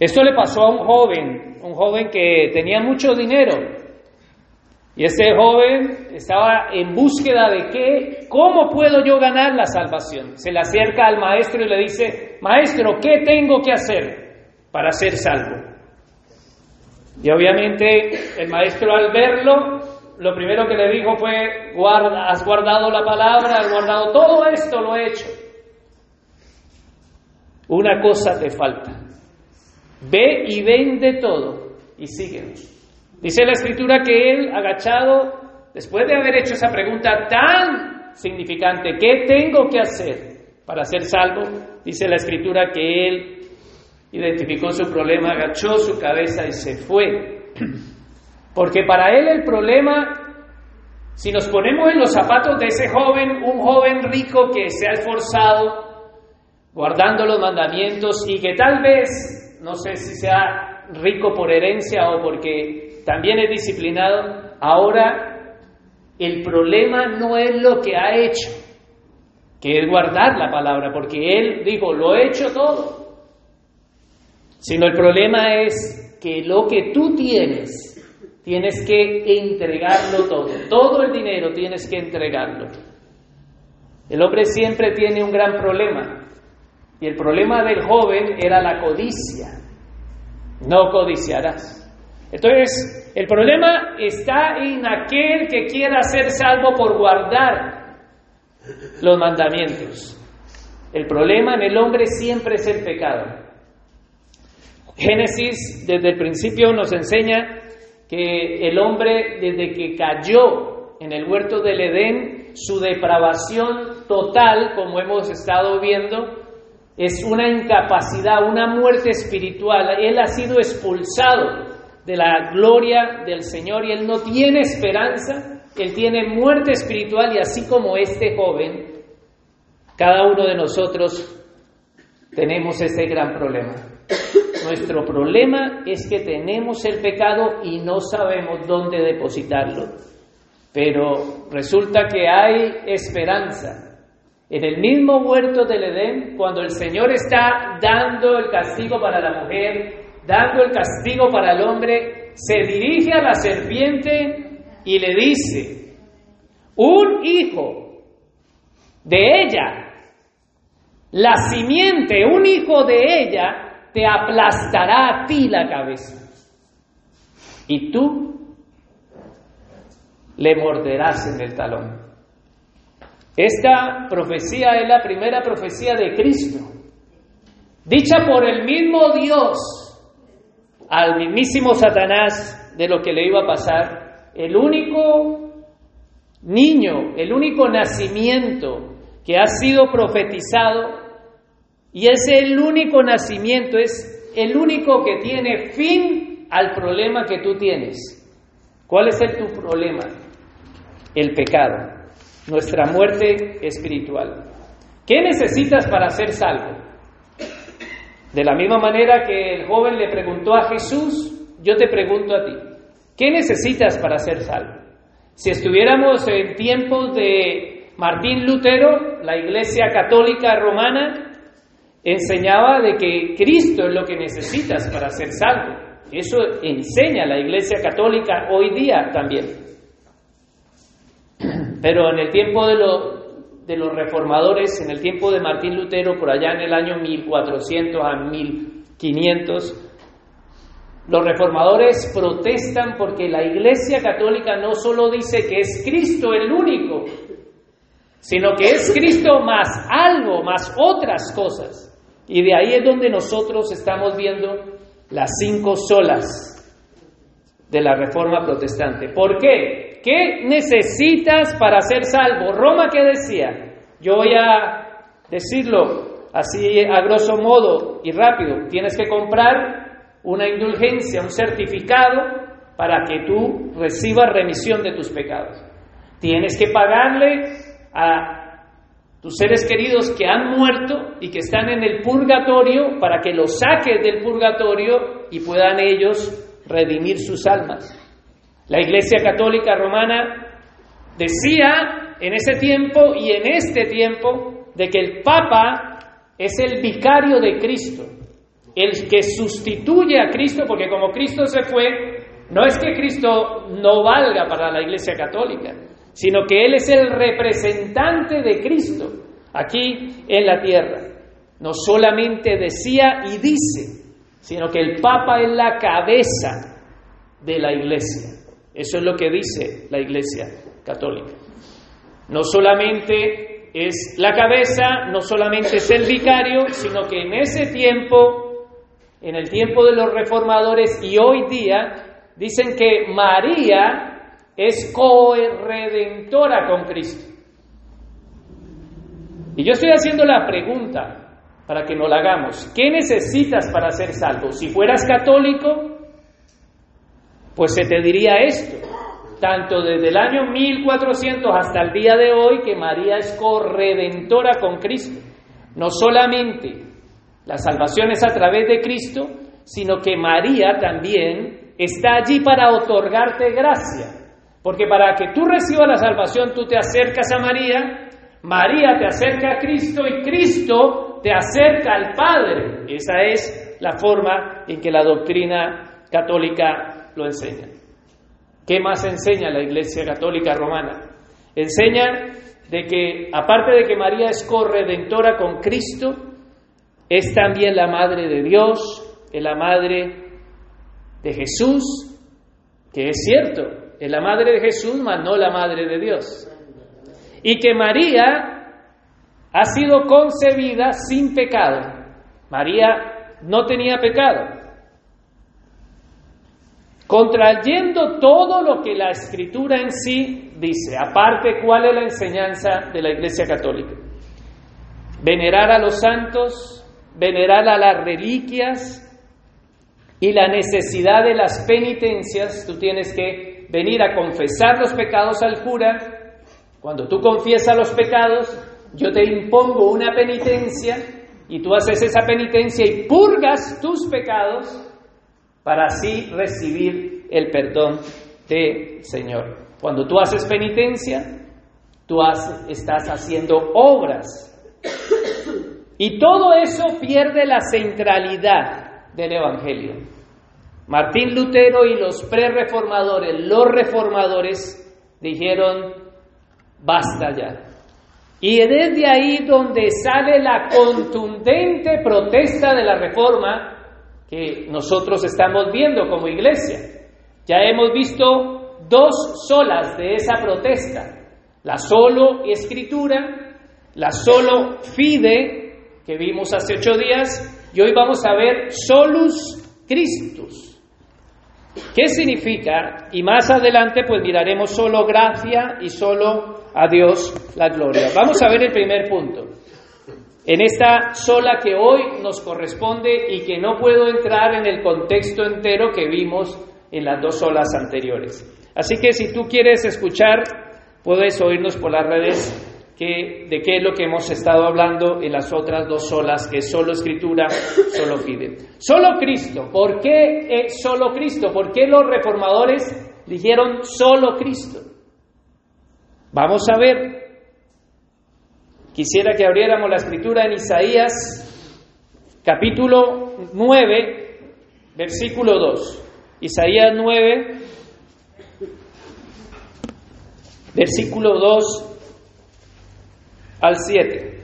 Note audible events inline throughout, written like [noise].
Esto le pasó a un joven, un joven que tenía mucho dinero. Y ese joven estaba en búsqueda de qué, cómo puedo yo ganar la salvación. Se le acerca al maestro y le dice, maestro, ¿qué tengo que hacer para ser salvo? Y obviamente el maestro al verlo, lo primero que le dijo fue, Guarda, has guardado la palabra, has guardado todo esto, lo he hecho. Una cosa te falta. Ve y vende todo y sígueme. Dice la escritura que él, agachado, después de haber hecho esa pregunta tan significante, ¿qué tengo que hacer para ser salvo? Dice la escritura que él identificó su problema, agachó su cabeza y se fue. Porque para él el problema, si nos ponemos en los zapatos de ese joven, un joven rico que se ha esforzado guardando los mandamientos y que tal vez, no sé si sea rico por herencia o porque también es disciplinado, ahora el problema no es lo que ha hecho, que es guardar la palabra, porque él dijo, lo he hecho todo, sino el problema es que lo que tú tienes, tienes que entregarlo todo. Todo el dinero tienes que entregarlo. El hombre siempre tiene un gran problema. Y el problema del joven era la codicia. No codiciarás. Entonces, el problema está en aquel que quiera ser salvo por guardar los mandamientos. El problema en el hombre siempre es el pecado. Génesis desde el principio nos enseña que el hombre desde que cayó en el huerto del Edén, su depravación total, como hemos estado viendo, es una incapacidad, una muerte espiritual. Él ha sido expulsado de la gloria del Señor y él no tiene esperanza, él tiene muerte espiritual y así como este joven, cada uno de nosotros tenemos ese gran problema. Nuestro problema es que tenemos el pecado y no sabemos dónde depositarlo. Pero resulta que hay esperanza. En el mismo huerto del Edén, cuando el Señor está dando el castigo para la mujer, dando el castigo para el hombre, se dirige a la serpiente y le dice, un hijo de ella, la simiente, un hijo de ella, te aplastará a ti la cabeza. Y tú le morderás en el talón. Esta profecía es la primera profecía de Cristo, dicha por el mismo Dios al mismísimo Satanás de lo que le iba a pasar. El único niño, el único nacimiento que ha sido profetizado y es el único nacimiento, es el único que tiene fin al problema que tú tienes. ¿Cuál es el, tu problema? El pecado, nuestra muerte espiritual. ¿Qué necesitas para ser salvo? De la misma manera que el joven le preguntó a Jesús, yo te pregunto a ti, ¿qué necesitas para ser salvo? Si estuviéramos en tiempos de Martín Lutero, la Iglesia Católica Romana, enseñaba de que Cristo es lo que necesitas para ser salvo. Eso enseña la Iglesia Católica hoy día también. Pero en el tiempo de, los reformadores, en el tiempo de Martín Lutero, por allá en el año 1400 a 1500, los reformadores protestan porque la Iglesia Católica no solo dice que es Cristo el único, sino que es Cristo más algo, más otras cosas. Y de ahí es donde nosotros estamos viendo las cinco solas de la reforma protestante. ¿Por qué? ¿Qué necesitas para ser salvo? Roma, ¿qué decía? Yo voy a decirlo así a grosso modo y rápido. Tienes que comprar una indulgencia, un certificado para que tú recibas remisión de tus pecados. Tienes que pagarle a tus seres queridos que han muerto y que están en el purgatorio para que los saques del purgatorio y puedan ellos redimir sus almas. La Iglesia Católica Romana decía en ese tiempo y en este tiempo de que el Papa es el vicario de Cristo. el que sustituye a Cristo, porque como Cristo se fue, no es que Cristo no valga para la Iglesia Católica, sino que Él es el representante de Cristo aquí en la tierra. No solamente decía y dice, sino que el Papa es la cabeza de la Iglesia. Eso es lo que dice la Iglesia Católica. No solamente es la cabeza, no solamente es el vicario, sino que en ese tiempo, en el tiempo de los reformadores y hoy día, dicen que María es coredentora con Cristo. Y yo estoy haciendo la pregunta para que no la hagamos. ¿Qué necesitas para ser salvo? Si fueras católico, pues se te diría esto tanto desde el año 1400 hasta el día de hoy, que María es corredentora con Cristo. No solamente la salvación es a través de Cristo, sino que María también está allí para otorgarte gracia. Porque para que tú recibas la salvación, tú te acercas a María, María te acerca a Cristo y Cristo te acerca al Padre. Esa es la forma en que la doctrina católica lo enseña. ¿Qué más enseña la Iglesia Católica Romana? Enseña de que, aparte de que María es corredentora con Cristo, es también la Madre de Dios, es la Madre de Jesús, que es cierto, es la Madre de Jesús, mas no la Madre de Dios. Y que María ha sido concebida sin pecado. María no tenía pecado contrayendo todo lo que la escritura en sí dice, aparte cuál es la enseñanza de la Iglesia Católica. Venerar a los santos, venerar a las reliquias y la necesidad de las penitencias, tú tienes que venir a confesar los pecados al cura. Cuando tú confiesas los pecados, yo te impongo una penitencia y tú haces esa penitencia y purgas tus pecados para así recibir el perdón del Señor. Cuando tú haces penitencia, tú estás haciendo obras. Y todo eso pierde la centralidad del Evangelio. Martín Lutero y los pre-reformadores, los reformadores, dijeron, basta ya. Y desde ahí donde sale la contundente protesta de la reforma, que nosotros estamos viendo como iglesia. Ya hemos visto dos solas de esa protesta, la solo escritura, la solo fide, que vimos hace ocho días, y hoy vamos a ver solus Christus. ¿Qué significa? Y más adelante pues miraremos solo gracia y solo a Dios la gloria. Vamos a ver el primer punto en esta sola que hoy nos corresponde y que no puedo entrar en el contexto entero que vimos en las dos solas anteriores. Así que si tú quieres escuchar, puedes oírnos por las redes de qué es lo que hemos estado hablando en las otras dos solas, que es solo escritura, solo fide. Solo Cristo. ¿Por qué es solo Cristo? ¿Por qué los reformadores dijeron solo Cristo? Vamos a ver Quisiera que abriéramos la escritura en Isaías capítulo 9, versículo 2. Isaías 9, versículo 2 al 7.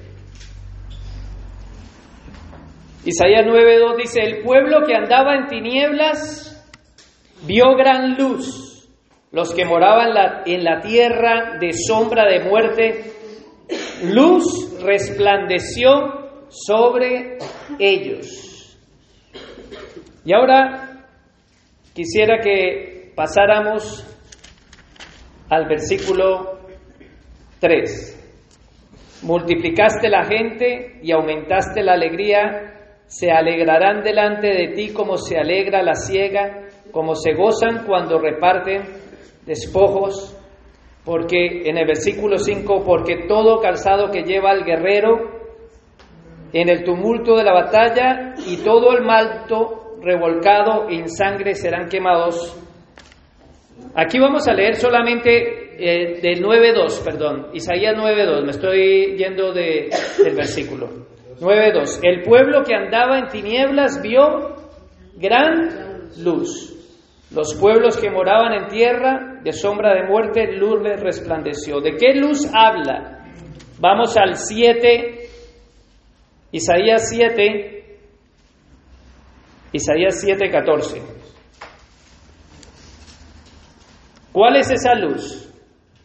Isaías 9, 2 dice, el pueblo que andaba en tinieblas vio gran luz, los que moraban en la tierra de sombra de muerte luz resplandeció sobre ellos. Y ahora quisiera que pasáramos al versículo 3. Multiplicaste la gente y aumentaste la alegría, se alegrarán delante de ti como se alegra la ciega, como se gozan cuando reparten despojos porque en el versículo 5, porque todo calzado que lleva el guerrero en el tumulto de la batalla y todo el malto revolcado en sangre serán quemados. Aquí vamos a leer solamente eh, del 9.2, perdón, Isaías 9.2, me estoy yendo de, del versículo. 9.2. El pueblo que andaba en tinieblas vio gran luz. Los pueblos que moraban en tierra de sombra de muerte, luz les resplandeció. ¿De qué luz habla? Vamos al 7, Isaías 7, Isaías 7, 14. ¿Cuál es esa luz?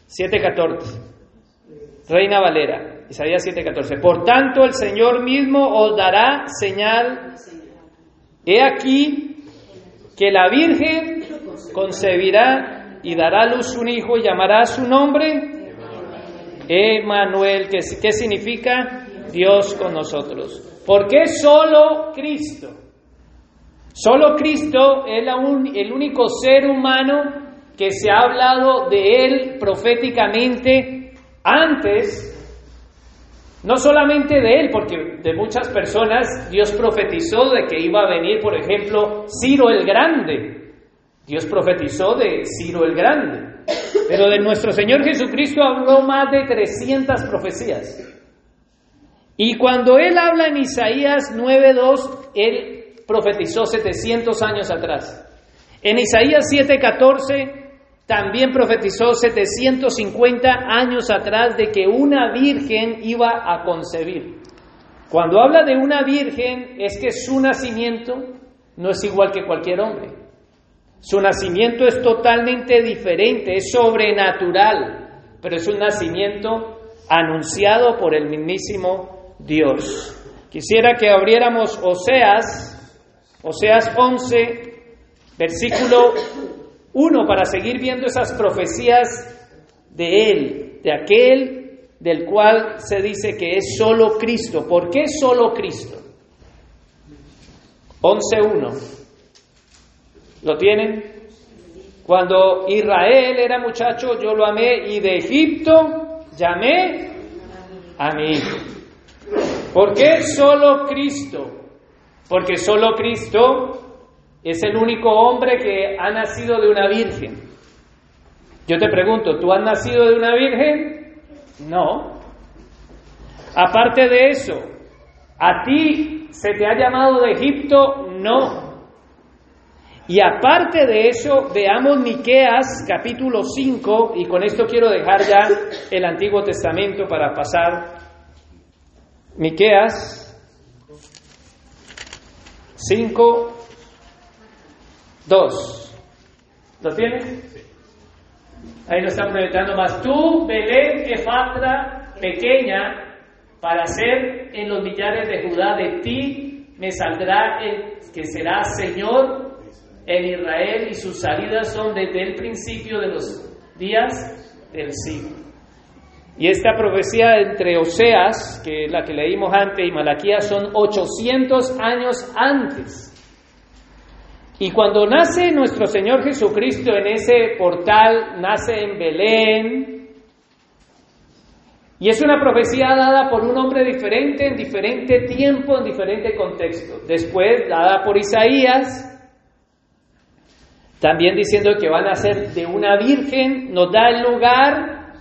7.14. Reina Valera, Isaías 7.14. Por tanto, el Señor mismo os dará señal. He aquí que la Virgen concebirá y dará a luz un hijo y llamará su nombre Emanuel, que ¿qué significa? Dios con nosotros. ¿Por qué solo Cristo? Solo Cristo es el único ser humano que se ha hablado de él proféticamente antes, no solamente de él, porque de muchas personas Dios profetizó de que iba a venir, por ejemplo, Ciro el Grande. Dios profetizó de Ciro el Grande. Pero de nuestro Señor Jesucristo habló más de 300 profecías. Y cuando él habla en Isaías 9.2, él profetizó 700 años atrás. En Isaías 7:14 también profetizó 750 años atrás de que una virgen iba a concebir. Cuando habla de una virgen es que su nacimiento no es igual que cualquier hombre. Su nacimiento es totalmente diferente, es sobrenatural, pero es un nacimiento anunciado por el mismísimo Dios. Quisiera que abriéramos Oseas, Oseas 11, versículo uno, para seguir viendo esas profecías de Él, de aquel del cual se dice que es solo Cristo. ¿Por qué solo Cristo? 11.1. ¿Lo tienen? Cuando Israel era muchacho, yo lo amé y de Egipto llamé a mi hijo. ¿Por qué solo Cristo? Porque solo Cristo es el único hombre que ha nacido de una virgen. Yo te pregunto, ¿tú has nacido de una virgen? No. Aparte de eso, ¿a ti se te ha llamado de Egipto? No. Y aparte de eso, veamos Miqueas capítulo 5 y con esto quiero dejar ya el Antiguo Testamento para pasar Miqueas 5 Dos. ¿Lo tienes? Ahí lo están proyectando más. Tú, Belén Efatra, pequeña, para ser en los millares de Judá, de ti me saldrá el que será Señor en Israel y sus salidas son desde el principio de los días del siglo. Y esta profecía entre Oseas, que es la que leímos antes, y Malaquías son 800 años antes y cuando nace nuestro Señor Jesucristo en ese portal, nace en Belén, y es una profecía dada por un hombre diferente, en diferente tiempo, en diferente contexto. Después, dada por Isaías, también diciendo que van a ser de una virgen, nos da el lugar,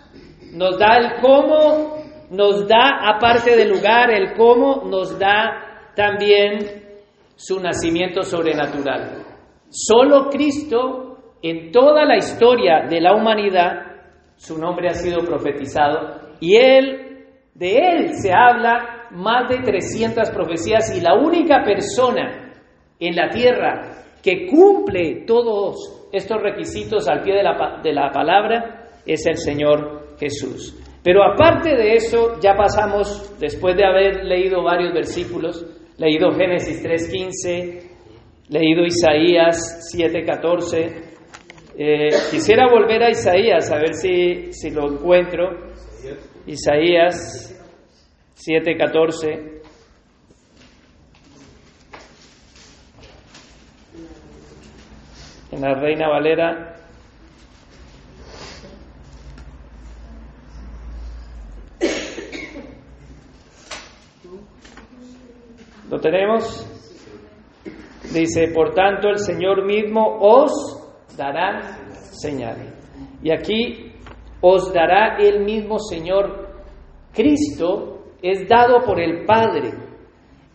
nos da el cómo, nos da, aparte del lugar, el cómo, nos da también su nacimiento sobrenatural. Solo Cristo, en toda la historia de la humanidad, su nombre ha sido profetizado y él, de él se habla más de 300 profecías y la única persona en la tierra que cumple todos estos requisitos al pie de la, de la palabra es el Señor Jesús. Pero aparte de eso, ya pasamos, después de haber leído varios versículos, leído Génesis 3.15, leído Isaías 7:14. Eh, quisiera volver a Isaías, a ver si, si lo encuentro. Isaías 7:14. En la Reina Valera. ¿Lo tenemos? Dice, por tanto el Señor mismo os dará señal. Y aquí os dará el mismo Señor. Cristo es dado por el Padre.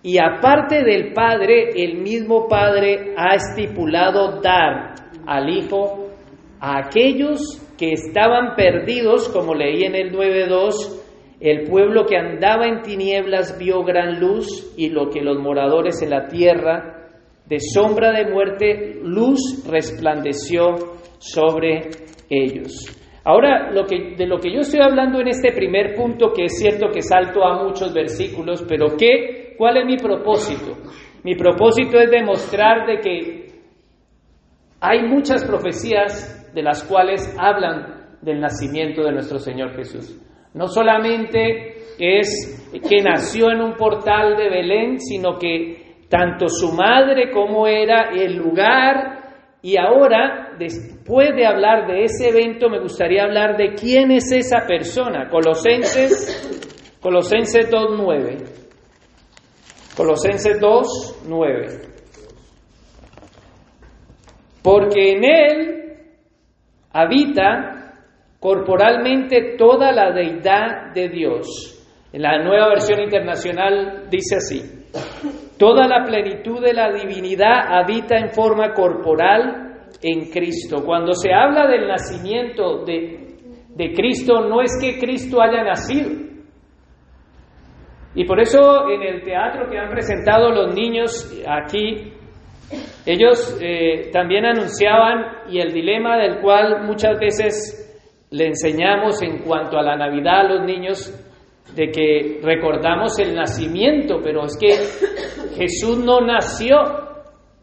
Y aparte del Padre, el mismo Padre ha estipulado dar al Hijo a aquellos que estaban perdidos, como leí en el 9.2, el pueblo que andaba en tinieblas vio gran luz y lo que los moradores en la tierra de sombra de muerte, luz resplandeció sobre ellos. Ahora, lo que, de lo que yo estoy hablando en este primer punto, que es cierto que salto a muchos versículos, pero ¿qué, ¿cuál es mi propósito? Mi propósito es demostrar de que hay muchas profecías de las cuales hablan del nacimiento de nuestro Señor Jesús. No solamente es que nació en un portal de Belén, sino que tanto su madre como era el lugar y ahora, después de hablar de ese evento, me gustaría hablar de quién es esa persona. Colosenses, Colosenses 2.9. Colosenses 2.9. Porque en él habita corporalmente toda la deidad de Dios. En la nueva versión internacional dice así, toda la plenitud de la divinidad habita en forma corporal en Cristo. Cuando se habla del nacimiento de, de Cristo, no es que Cristo haya nacido. Y por eso en el teatro que han presentado los niños aquí, ellos eh, también anunciaban y el dilema del cual muchas veces le enseñamos en cuanto a la Navidad a los niños de que recordamos el nacimiento, pero es que Jesús no nació,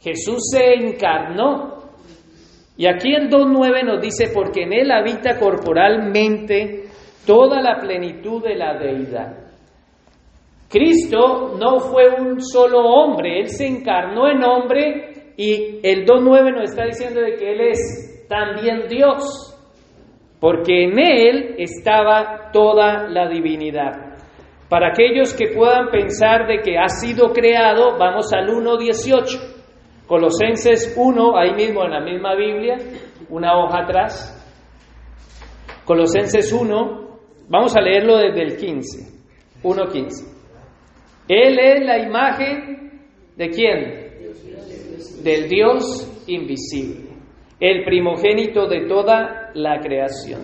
Jesús se encarnó. Y aquí el 2.9 nos dice, porque en él habita corporalmente toda la plenitud de la deidad. Cristo no fue un solo hombre, Él se encarnó en hombre y el 2.9 nos está diciendo de que Él es también Dios porque en Él estaba toda la divinidad. Para aquellos que puedan pensar de que ha sido creado, vamos al 1.18. Colosenses 1, ahí mismo en la misma Biblia, una hoja atrás. Colosenses 1, vamos a leerlo desde el 15, 1.15. Él es la imagen de quién? Del Dios invisible el primogénito de toda la creación.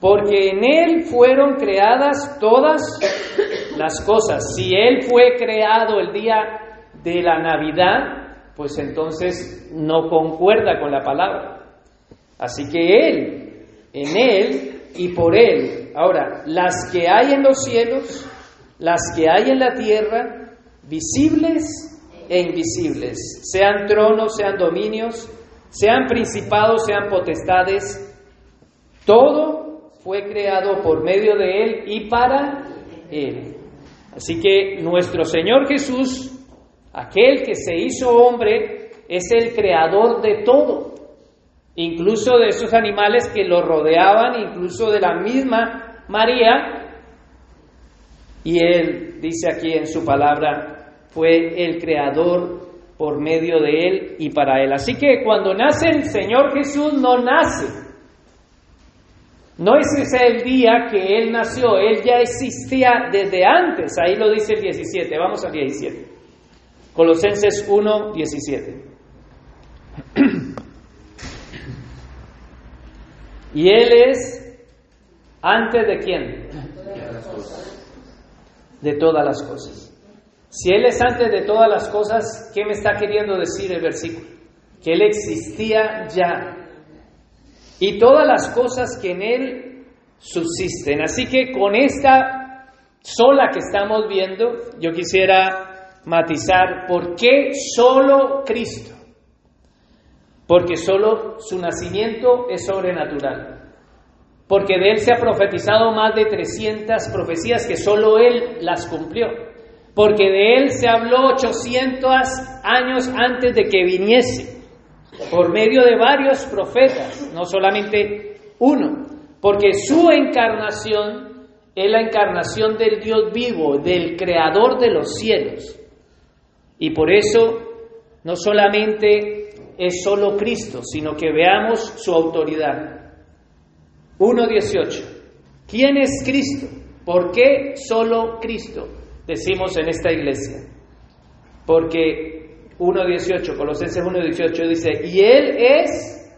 Porque en Él fueron creadas todas las cosas. Si Él fue creado el día de la Navidad, pues entonces no concuerda con la palabra. Así que Él, en Él y por Él. Ahora, las que hay en los cielos, las que hay en la tierra, visibles e invisibles, sean tronos, sean dominios, sean principados, sean potestades, todo fue creado por medio de Él y para Él. Así que nuestro Señor Jesús, aquel que se hizo hombre, es el creador de todo, incluso de esos animales que lo rodeaban, incluso de la misma María. Y Él dice aquí en su palabra, fue el creador por medio de Él y para Él. Así que cuando nace el Señor Jesús, no nace. No es ese el día que Él nació, Él ya existía desde antes. Ahí lo dice el 17. Vamos al 17. Colosenses 1, 17. [clears throat] y Él es antes de quién? De todas las cosas. Si Él es antes de todas las cosas, ¿qué me está queriendo decir el versículo? Que Él existía ya. Y todas las cosas que en Él subsisten. Así que con esta sola que estamos viendo, yo quisiera matizar por qué solo Cristo. Porque solo su nacimiento es sobrenatural. Porque de Él se ha profetizado más de 300 profecías que solo Él las cumplió porque de él se habló 800 años antes de que viniese, por medio de varios profetas, no solamente uno, porque su encarnación es la encarnación del Dios vivo, del creador de los cielos. Y por eso no solamente es solo Cristo, sino que veamos su autoridad. 1.18. ¿Quién es Cristo? ¿Por qué solo Cristo? decimos en esta iglesia. Porque 1.18, Colosenses 1.18 dice, y Él es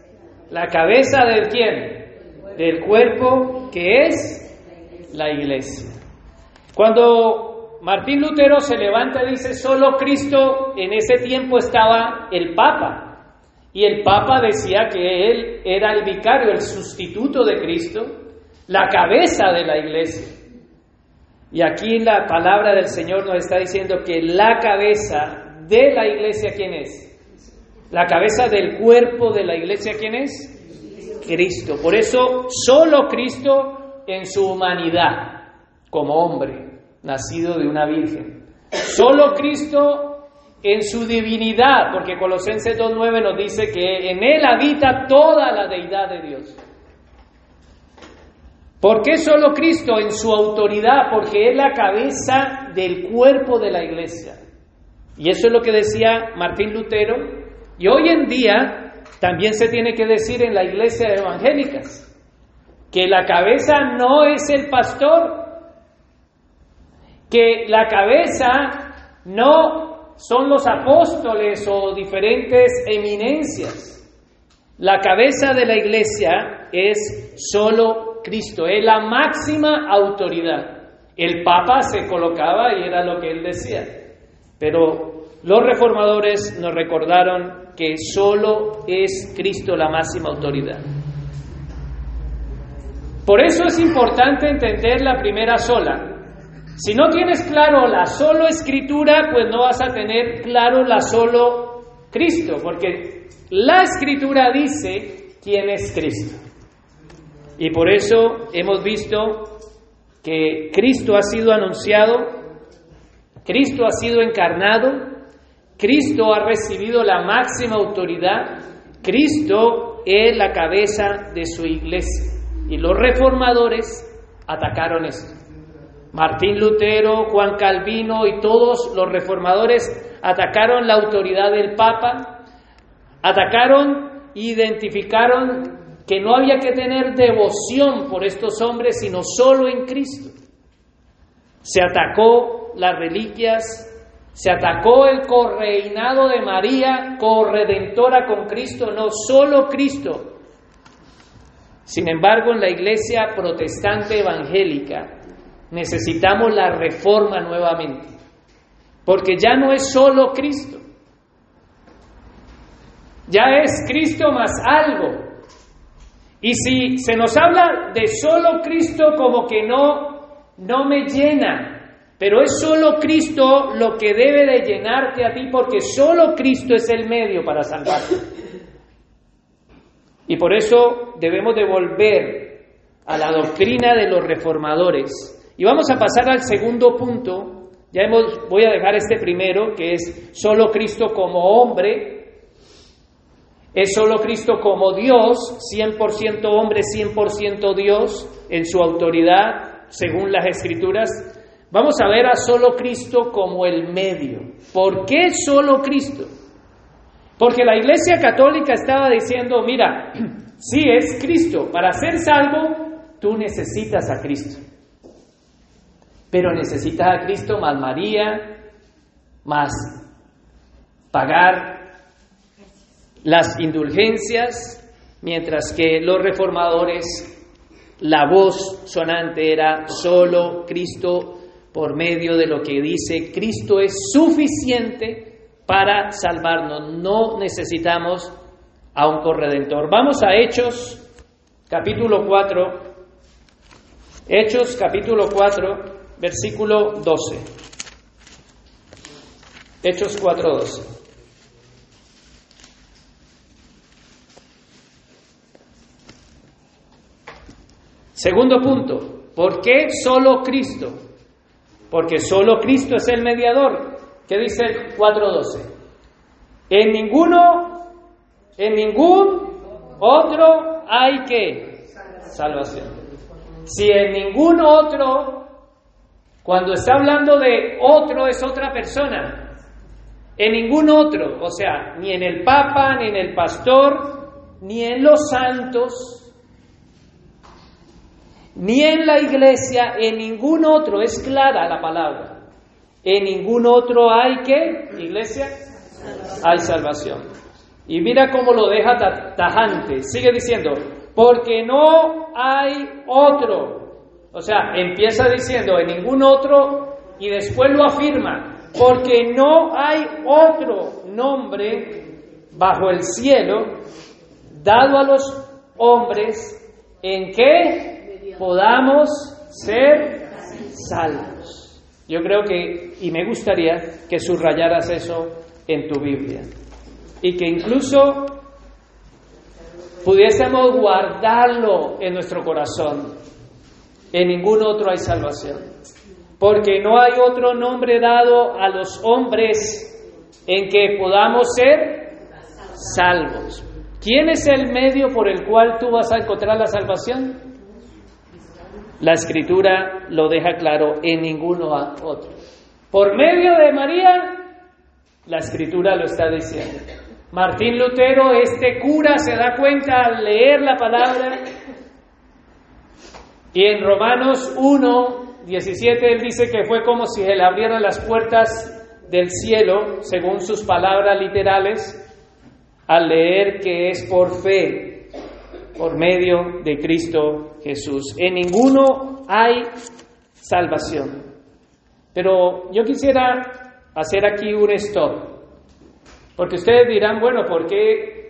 la cabeza del quién? Del cuerpo que es la iglesia. Cuando Martín Lutero se levanta dice, solo Cristo, en ese tiempo estaba el Papa. Y el Papa decía que él era el vicario, el sustituto de Cristo, la cabeza de la iglesia. Y aquí la palabra del Señor nos está diciendo que la cabeza de la iglesia, ¿quién es? La cabeza del cuerpo de la iglesia, ¿quién es? Cristo. Por eso, solo Cristo en su humanidad, como hombre, nacido de una virgen. Solo Cristo en su divinidad, porque Colosenses 2.9 nos dice que en Él habita toda la deidad de Dios. ¿Por qué solo Cristo en su autoridad? Porque es la cabeza del cuerpo de la iglesia. Y eso es lo que decía Martín Lutero. Y hoy en día también se tiene que decir en la iglesia evangélicas que la cabeza no es el pastor, que la cabeza no son los apóstoles o diferentes eminencias. La cabeza de la iglesia es solo Cristo, es la máxima autoridad. El Papa se colocaba y era lo que él decía. Pero los reformadores nos recordaron que solo es Cristo la máxima autoridad. Por eso es importante entender la primera sola. Si no tienes claro la solo escritura, pues no vas a tener claro la solo Cristo, porque la escritura dice quién es Cristo. Y por eso hemos visto que Cristo ha sido anunciado, Cristo ha sido encarnado, Cristo ha recibido la máxima autoridad, Cristo es la cabeza de su iglesia. Y los reformadores atacaron esto. Martín Lutero, Juan Calvino y todos los reformadores atacaron la autoridad del Papa, atacaron, identificaron que no había que tener devoción por estos hombres, sino solo en Cristo. Se atacó las reliquias, se atacó el correinado de María, corredentora con Cristo, no solo Cristo. Sin embargo, en la iglesia protestante evangélica necesitamos la reforma nuevamente, porque ya no es solo Cristo, ya es Cristo más algo. Y si se nos habla de solo Cristo como que no, no me llena, pero es solo Cristo lo que debe de llenarte a ti porque solo Cristo es el medio para salvarte. Y por eso debemos de volver a la doctrina de los reformadores. Y vamos a pasar al segundo punto. Ya hemos, voy a dejar este primero, que es solo Cristo como hombre. Es solo Cristo como Dios, 100% hombre, 100% Dios, en su autoridad, según las escrituras. Vamos a ver a solo Cristo como el medio. ¿Por qué solo Cristo? Porque la Iglesia Católica estaba diciendo, mira, [clears throat] si es Cristo, para ser salvo, tú necesitas a Cristo. Pero necesitas a Cristo más María, más pagar las indulgencias, mientras que los reformadores, la voz sonante era solo Cristo por medio de lo que dice Cristo es suficiente para salvarnos. No necesitamos a un corredentor. Vamos a Hechos capítulo 4. Hechos capítulo 4, versículo 12. Hechos 4, 12. Segundo punto, ¿por qué solo Cristo? Porque solo Cristo es el mediador. ¿Qué dice el 4.12? En ninguno, en ningún otro hay que salvación. Si en ningún otro, cuando está hablando de otro es otra persona, en ningún otro, o sea, ni en el Papa, ni en el pastor, ni en los santos, ni en la iglesia, en ningún otro, es clara la palabra. En ningún otro hay que, iglesia, hay salvación. Y mira cómo lo deja tajante. Sigue diciendo, porque no hay otro. O sea, empieza diciendo en ningún otro y después lo afirma, porque no hay otro nombre bajo el cielo dado a los hombres en que podamos ser salvos. Yo creo que, y me gustaría que subrayaras eso en tu Biblia, y que incluso pudiésemos guardarlo en nuestro corazón. En ningún otro hay salvación, porque no hay otro nombre dado a los hombres en que podamos ser salvos. ¿Quién es el medio por el cual tú vas a encontrar la salvación? La escritura lo deja claro en ninguno otro. Por medio de María, la escritura lo está diciendo. Martín Lutero, este cura, se da cuenta al leer la palabra y en Romanos 1, 17 él dice que fue como si se le abrieran las puertas del cielo, según sus palabras literales, al leer que es por fe por medio de Cristo Jesús. En ninguno hay salvación. Pero yo quisiera hacer aquí un stop, porque ustedes dirán, bueno, ¿por qué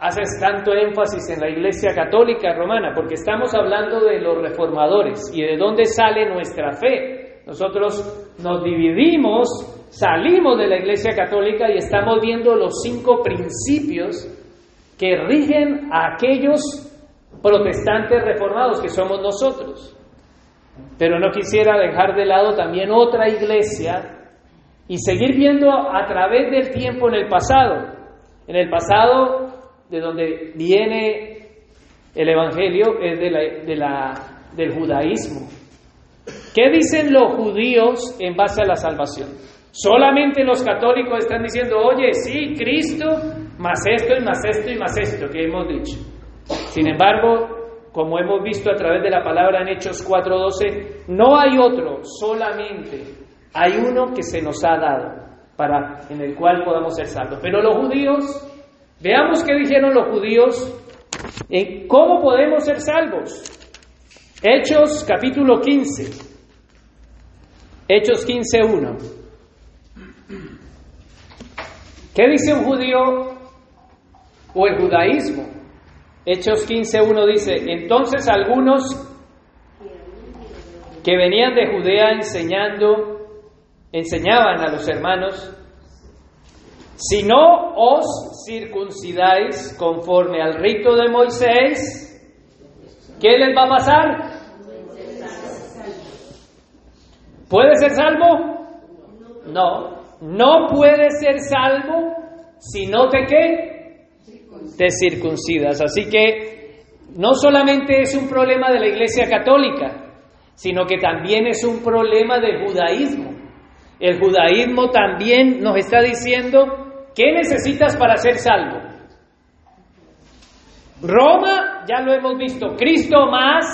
haces tanto énfasis en la Iglesia Católica Romana? Porque estamos hablando de los reformadores y de dónde sale nuestra fe. Nosotros nos dividimos, salimos de la Iglesia Católica y estamos viendo los cinco principios que rigen a aquellos protestantes reformados que somos nosotros. Pero no quisiera dejar de lado también otra iglesia y seguir viendo a través del tiempo en el pasado. En el pasado, de donde viene el Evangelio, es de la, del judaísmo. ¿Qué dicen los judíos en base a la salvación? Solamente los católicos están diciendo, oye, sí, Cristo más esto y más esto y más esto que hemos dicho. Sin embargo, como hemos visto a través de la palabra en Hechos 4:12, no hay otro, solamente hay uno que se nos ha dado para en el cual podamos ser salvos. Pero los judíos, veamos qué dijeron los judíos en cómo podemos ser salvos. Hechos capítulo 15. Hechos 15:1. ¿Qué dice un judío o el judaísmo. Hechos 15.1 dice, entonces algunos que venían de Judea enseñando, enseñaban a los hermanos, si no os circuncidáis conforme al rito de Moisés, ¿qué les va a pasar? ¿Puede ser salvo? No, no puede ser salvo si no te qué? te circuncidas. Así que no solamente es un problema de la Iglesia Católica, sino que también es un problema del judaísmo. El judaísmo también nos está diciendo qué necesitas para ser salvo. Roma, ya lo hemos visto, Cristo más,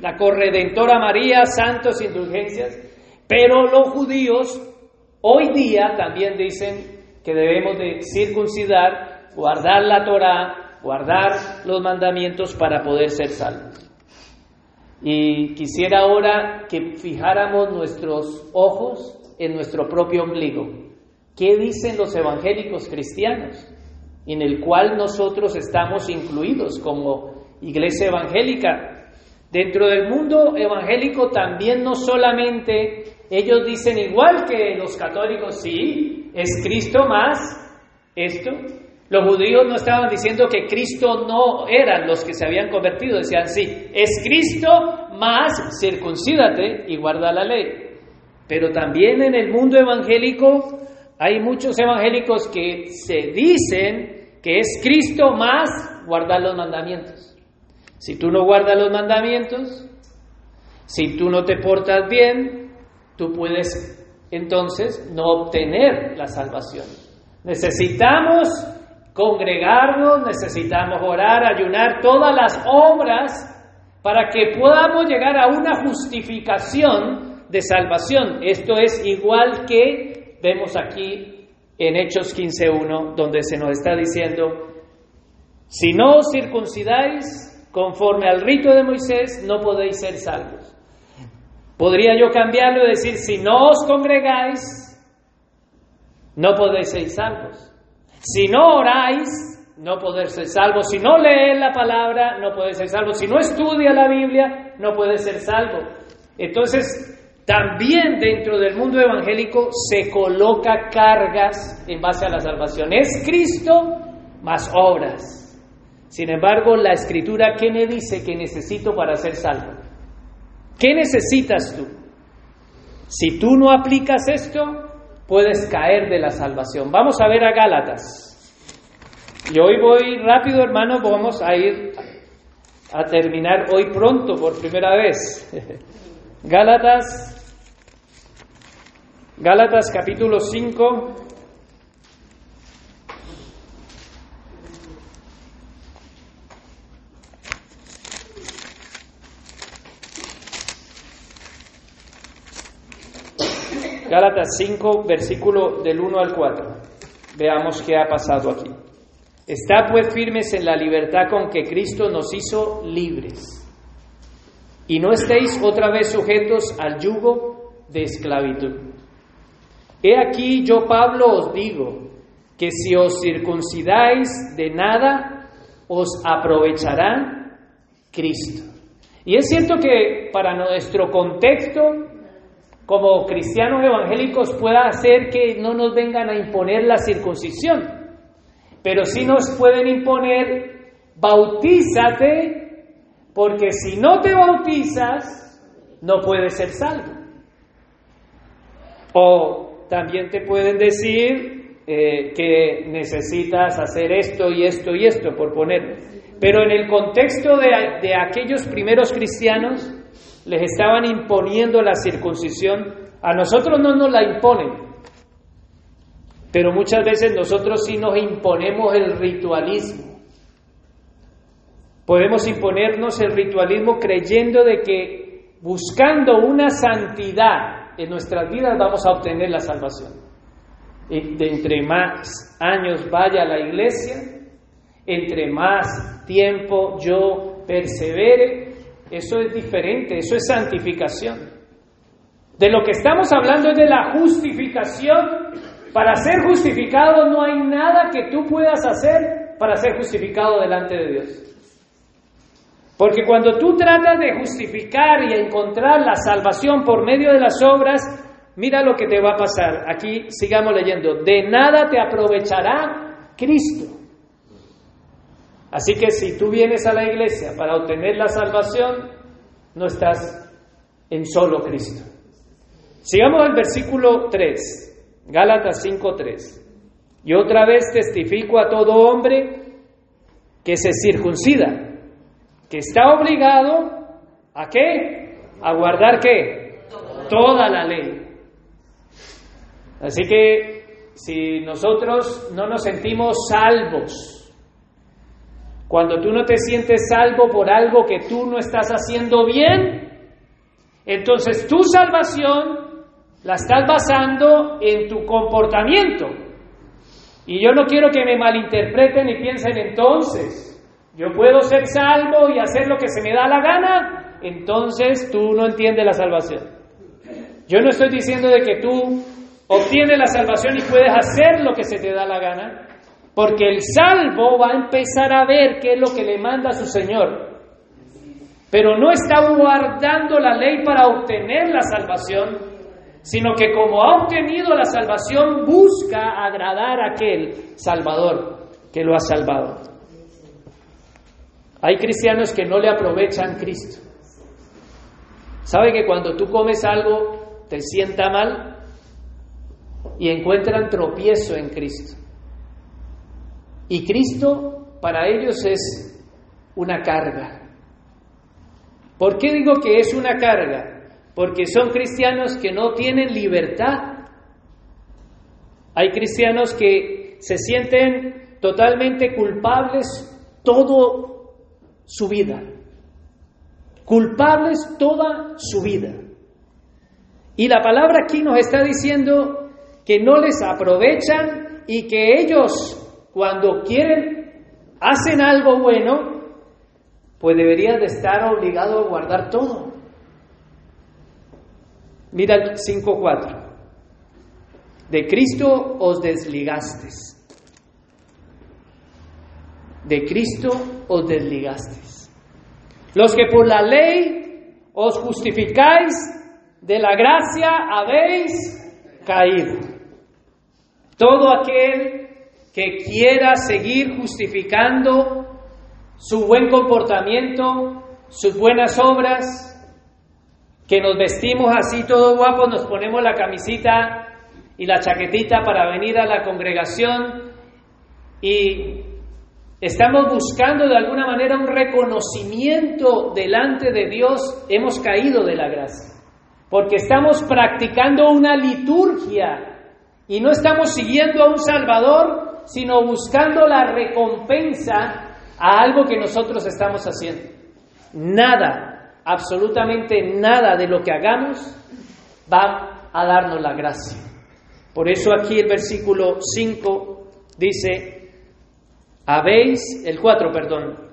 la corredentora María, santos, indulgencias, pero los judíos hoy día también dicen que debemos de circuncidar guardar la Torah, guardar los mandamientos para poder ser salvos. Y quisiera ahora que fijáramos nuestros ojos en nuestro propio ombligo. ¿Qué dicen los evangélicos cristianos? En el cual nosotros estamos incluidos como iglesia evangélica. Dentro del mundo evangélico también no solamente ellos dicen igual que los católicos, sí, es Cristo más esto, los judíos no estaban diciendo que Cristo no eran los que se habían convertido, decían, sí, es Cristo más circuncídate y guarda la ley. Pero también en el mundo evangélico hay muchos evangélicos que se dicen que es Cristo más guardar los mandamientos. Si tú no guardas los mandamientos, si tú no te portas bien, tú puedes entonces no obtener la salvación. Necesitamos congregarnos, necesitamos orar, ayunar, todas las obras para que podamos llegar a una justificación de salvación. Esto es igual que vemos aquí en Hechos 15.1, donde se nos está diciendo, si no os circuncidáis conforme al rito de Moisés, no podéis ser salvos. Podría yo cambiarlo y decir, si no os congregáis, no podéis ser salvos. Si no oráis, no podéis ser salvos. Si no lees la palabra, no podéis ser salvos. Si no estudia la Biblia, no puedes ser salvo. Entonces, también dentro del mundo evangélico se coloca cargas en base a la salvación. Es Cristo más obras. Sin embargo, la escritura, ¿qué me dice que necesito para ser salvo? ¿Qué necesitas tú? Si tú no aplicas esto, puedes caer de la salvación. Vamos a ver a Gálatas. Y hoy voy rápido, hermano, vamos a ir a terminar hoy pronto por primera vez. [laughs] Gálatas, Gálatas capítulo 5. Gálatas 5, versículo del 1 al 4. Veamos qué ha pasado aquí. Está pues firmes en la libertad con que Cristo nos hizo libres. Y no estéis otra vez sujetos al yugo de esclavitud. He aquí yo, Pablo, os digo que si os circuncidáis de nada, os aprovechará Cristo. Y es cierto que para nuestro contexto como cristianos evangélicos pueda hacer que no nos vengan a imponer la circuncisión, pero sí nos pueden imponer, bautízate, porque si no te bautizas, no puedes ser salvo. O también te pueden decir eh, que necesitas hacer esto y esto y esto, por poner. Pero en el contexto de, de aquellos primeros cristianos, les estaban imponiendo la circuncisión, a nosotros no nos la imponen, pero muchas veces nosotros sí nos imponemos el ritualismo. Podemos imponernos el ritualismo creyendo de que buscando una santidad en nuestras vidas vamos a obtener la salvación. Entre más años vaya a la iglesia, entre más tiempo yo persevere, eso es diferente, eso es santificación. De lo que estamos hablando es de la justificación. Para ser justificado no hay nada que tú puedas hacer para ser justificado delante de Dios. Porque cuando tú tratas de justificar y encontrar la salvación por medio de las obras, mira lo que te va a pasar. Aquí sigamos leyendo. De nada te aprovechará Cristo. Así que si tú vienes a la iglesia para obtener la salvación, no estás en solo Cristo. Sigamos al versículo 3, Gálatas 5:3. Y otra vez testifico a todo hombre que se circuncida, que está obligado a qué? A guardar qué? Toda la ley. Así que si nosotros no nos sentimos salvos, cuando tú no te sientes salvo por algo que tú no estás haciendo bien, entonces tu salvación la estás basando en tu comportamiento. Y yo no quiero que me malinterpreten y piensen entonces, yo puedo ser salvo y hacer lo que se me da la gana, entonces tú no entiendes la salvación. Yo no estoy diciendo de que tú obtienes la salvación y puedes hacer lo que se te da la gana. Porque el salvo va a empezar a ver qué es lo que le manda su Señor. Pero no está guardando la ley para obtener la salvación, sino que como ha obtenido la salvación, busca agradar a aquel Salvador que lo ha salvado. Hay cristianos que no le aprovechan Cristo. ¿Sabe que cuando tú comes algo te sienta mal? Y encuentran tropiezo en Cristo. Y Cristo para ellos es una carga. ¿Por qué digo que es una carga? Porque son cristianos que no tienen libertad. Hay cristianos que se sienten totalmente culpables todo su vida. Culpables toda su vida. Y la palabra aquí nos está diciendo que no les aprovechan y que ellos cuando quieren, hacen algo bueno, pues deberían de estar obligados a guardar todo. Mira el 5.4. De Cristo os desligasteis. De Cristo os desligasteis. Los que por la ley os justificáis, de la gracia habéis caído. Todo aquel que quiera seguir justificando su buen comportamiento, sus buenas obras, que nos vestimos así todo guapos, nos ponemos la camisita y la chaquetita para venir a la congregación y estamos buscando de alguna manera un reconocimiento delante de Dios, hemos caído de la gracia, porque estamos practicando una liturgia y no estamos siguiendo a un Salvador, sino buscando la recompensa a algo que nosotros estamos haciendo. Nada absolutamente nada de lo que hagamos va a darnos la gracia. Por eso aquí el versículo 5 dice, habéis, el 4, perdón,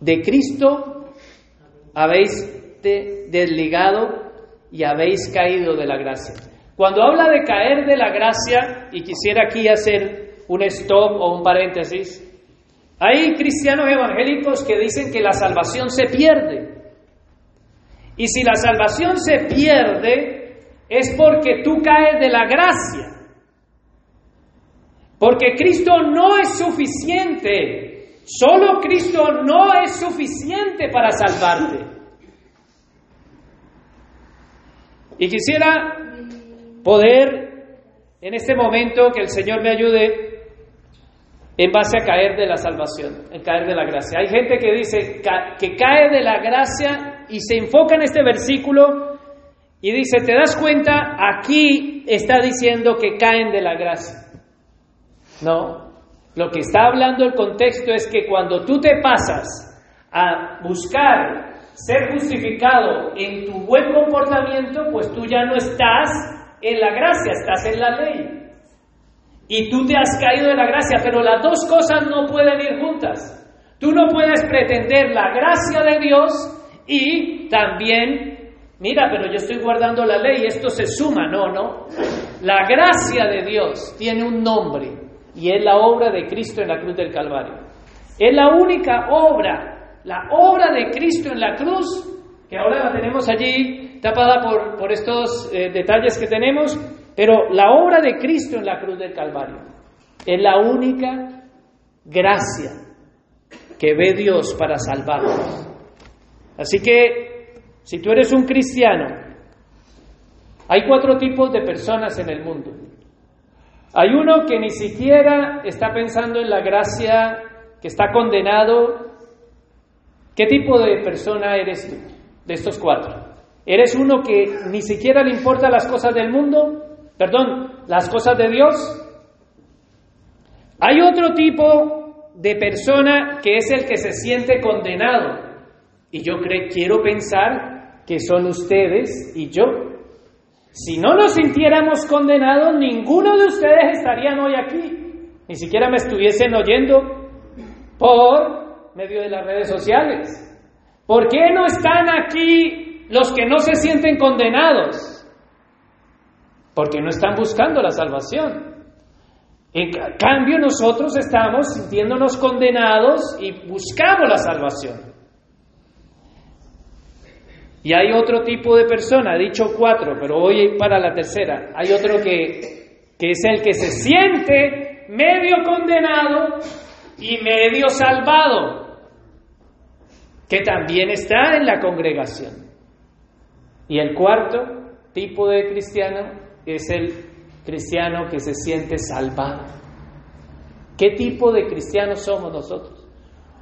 de Cristo habéis desligado y habéis caído de la gracia. Cuando habla de caer de la gracia, y quisiera aquí hacer un stop o un paréntesis, hay cristianos evangélicos que dicen que la salvación se pierde. Y si la salvación se pierde, es porque tú caes de la gracia. Porque Cristo no es suficiente. Solo Cristo no es suficiente para salvarte. Y quisiera poder, en este momento, que el Señor me ayude en base a caer de la salvación, en caer de la gracia. Hay gente que dice que cae de la gracia y se enfoca en este versículo y dice, ¿te das cuenta? Aquí está diciendo que caen de la gracia. No, lo que está hablando el contexto es que cuando tú te pasas a buscar ser justificado en tu buen comportamiento, pues tú ya no estás en la gracia, estás en la ley y tú te has caído de la gracia, pero las dos cosas no pueden ir juntas. Tú no puedes pretender la gracia de Dios y también, mira, pero yo estoy guardando la ley, esto se suma, no, no. La gracia de Dios tiene un nombre y es la obra de Cristo en la cruz del Calvario. Es la única obra, la obra de Cristo en la cruz, que ahora la tenemos allí tapada por, por estos eh, detalles que tenemos, pero la obra de Cristo en la cruz del Calvario es la única gracia que ve Dios para salvarnos. Así que, si tú eres un cristiano, hay cuatro tipos de personas en el mundo. Hay uno que ni siquiera está pensando en la gracia, que está condenado. ¿Qué tipo de persona eres tú de estos cuatro? ¿Eres uno que ni siquiera le importa las cosas del mundo? perdón, las cosas de Dios. Hay otro tipo de persona que es el que se siente condenado. Y yo quiero pensar que son ustedes y yo. Si no nos sintiéramos condenados, ninguno de ustedes estarían hoy aquí. Ni siquiera me estuviesen oyendo por medio de las redes sociales. ¿Por qué no están aquí los que no se sienten condenados? porque no están buscando la salvación. En cambio, nosotros estamos sintiéndonos condenados y buscamos la salvación. Y hay otro tipo de persona, he dicho cuatro, pero hoy para la tercera. Hay otro que, que es el que se siente medio condenado y medio salvado, que también está en la congregación. Y el cuarto tipo de cristiano es el cristiano que se siente salvado. ¿Qué tipo de cristianos somos nosotros?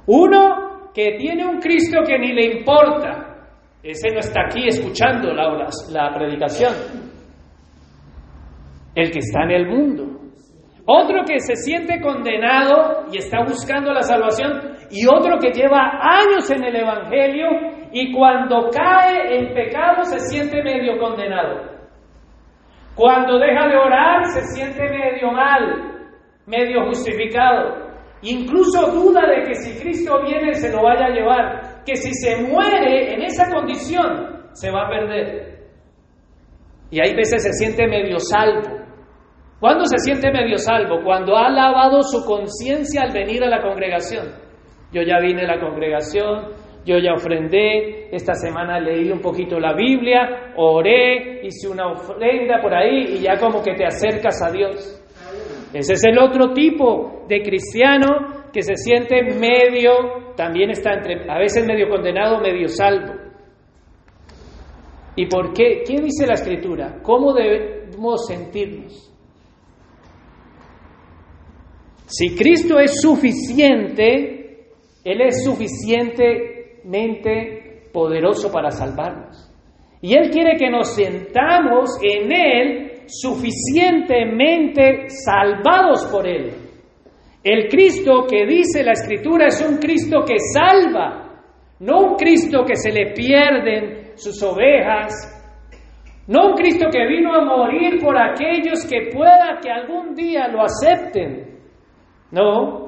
Uno que tiene un Cristo que ni le importa. Ese no está aquí escuchando la, la predicación. El que está en el mundo. otro que se siente condenado y está buscando la salvación, y otro que lleva años en el Evangelio y cuando cae en pecado se siente medio condenado. Cuando deja de orar se siente medio mal, medio justificado. Incluso duda de que si Cristo viene se lo vaya a llevar, que si se muere en esa condición se va a perder. Y hay veces se siente medio salvo. ¿Cuándo se siente medio salvo? Cuando ha lavado su conciencia al venir a la congregación. Yo ya vine a la congregación, yo ya ofrendé, esta semana leí un poquito la Biblia, oré, hice una ofrenda por ahí y ya como que te acercas a Dios. Ese es el otro tipo de cristiano que se siente medio, también está entre, a veces medio condenado, medio salvo. ¿Y por qué? ¿Qué dice la escritura? ¿Cómo debemos sentirnos? Si Cristo es suficiente, Él es suficientemente poderoso para salvarnos. Y Él quiere que nos sentamos en Él suficientemente salvados por Él. El Cristo que dice la Escritura es un Cristo que salva, no un Cristo que se le pierden sus ovejas, no un Cristo que vino a morir por aquellos que pueda que algún día lo acepten. No,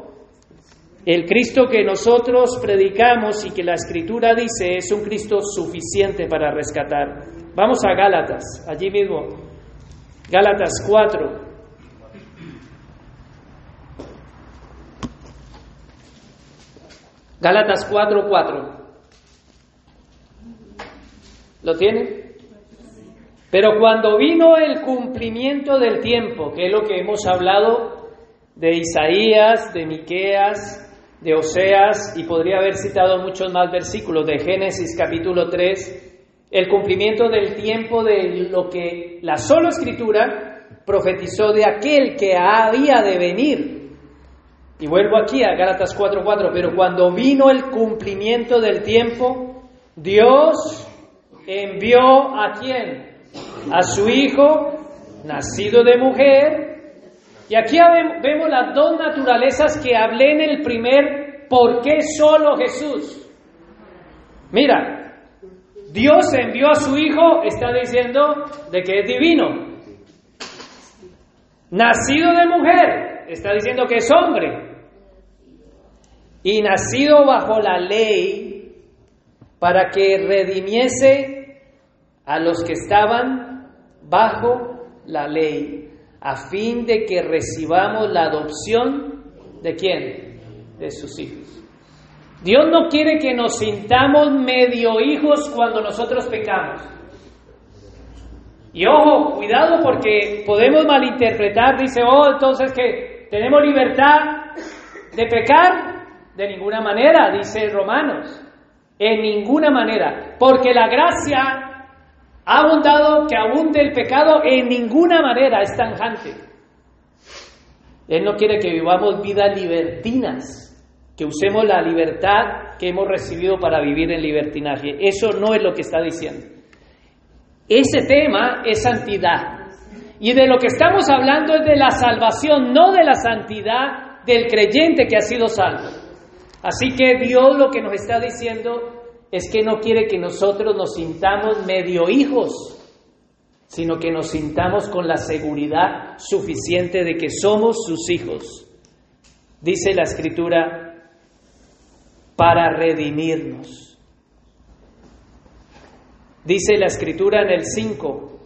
el Cristo que nosotros predicamos y que la Escritura dice es un Cristo suficiente para rescatar. Vamos a Gálatas, allí mismo. Gálatas 4. Gálatas 4, 4. ¿Lo tiene? Pero cuando vino el cumplimiento del tiempo, que es lo que hemos hablado de Isaías, de Miqueas, de Oseas y podría haber citado muchos más versículos de Génesis capítulo 3, el cumplimiento del tiempo de lo que la sola escritura profetizó de aquel que había de venir. Y vuelvo aquí a Gálatas 4:4, pero cuando vino el cumplimiento del tiempo, Dios envió a quién? A su hijo, nacido de mujer, y aquí vemos las dos naturalezas que hablé en el primer ¿por qué solo Jesús? Mira, Dios envió a su Hijo, está diciendo de que es divino. Nacido de mujer, está diciendo que es hombre. Y nacido bajo la ley para que redimiese a los que estaban bajo la ley a fin de que recibamos la adopción de quién? De sus hijos. Dios no quiere que nos sintamos medio hijos cuando nosotros pecamos. Y ojo, cuidado porque podemos malinterpretar, dice, oh, entonces que tenemos libertad de pecar. De ninguna manera, dice Romanos, en ninguna manera, porque la gracia ha abundado que abunde el pecado en ninguna manera es tanjante. Él no quiere que vivamos vidas libertinas, que usemos la libertad que hemos recibido para vivir en libertinaje. Eso no es lo que está diciendo. Ese tema es santidad. Y de lo que estamos hablando es de la salvación, no de la santidad del creyente que ha sido salvo. Así que Dios lo que nos está diciendo es que no quiere que nosotros nos sintamos medio hijos, sino que nos sintamos con la seguridad suficiente de que somos sus hijos. Dice la escritura, para redimirnos. Dice la escritura en el 5,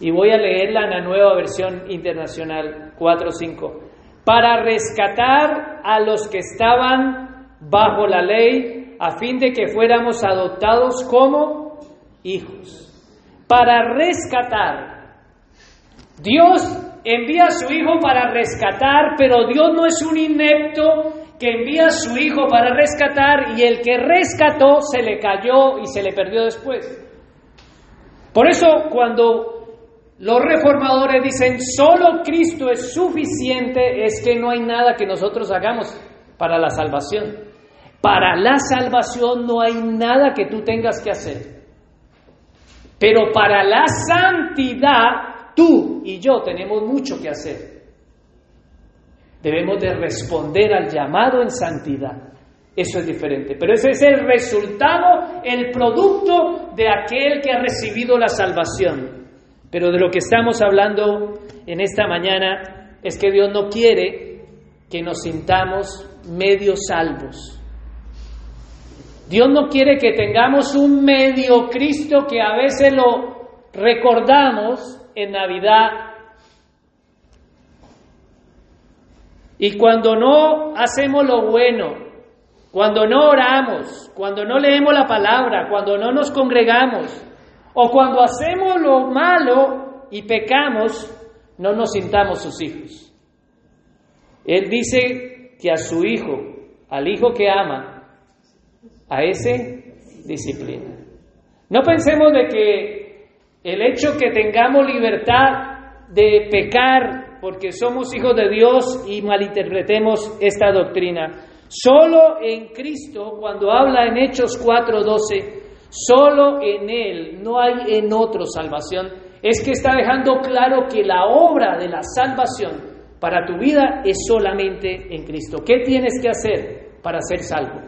y voy a leerla en la nueva versión internacional 4.5, para rescatar a los que estaban bajo la ley a fin de que fuéramos adoptados como hijos, para rescatar. Dios envía a su hijo para rescatar, pero Dios no es un inepto que envía a su hijo para rescatar y el que rescató se le cayó y se le perdió después. Por eso cuando los reformadores dicen solo Cristo es suficiente, es que no hay nada que nosotros hagamos para la salvación. Para la salvación no hay nada que tú tengas que hacer. Pero para la santidad, tú y yo tenemos mucho que hacer. Debemos de responder al llamado en santidad. Eso es diferente. Pero ese es el resultado, el producto de aquel que ha recibido la salvación. Pero de lo que estamos hablando en esta mañana es que Dios no quiere que nos sintamos medio salvos. Dios no quiere que tengamos un medio Cristo que a veces lo recordamos en Navidad. Y cuando no hacemos lo bueno, cuando no oramos, cuando no leemos la palabra, cuando no nos congregamos, o cuando hacemos lo malo y pecamos, no nos sintamos sus hijos. Él dice que a su hijo, al hijo que ama, a ese disciplina. No pensemos de que el hecho que tengamos libertad de pecar porque somos hijos de Dios y malinterpretemos esta doctrina. Solo en Cristo, cuando habla en Hechos 4:12, solo en Él, no hay en otro salvación, es que está dejando claro que la obra de la salvación para tu vida es solamente en Cristo. ¿Qué tienes que hacer para ser salvo?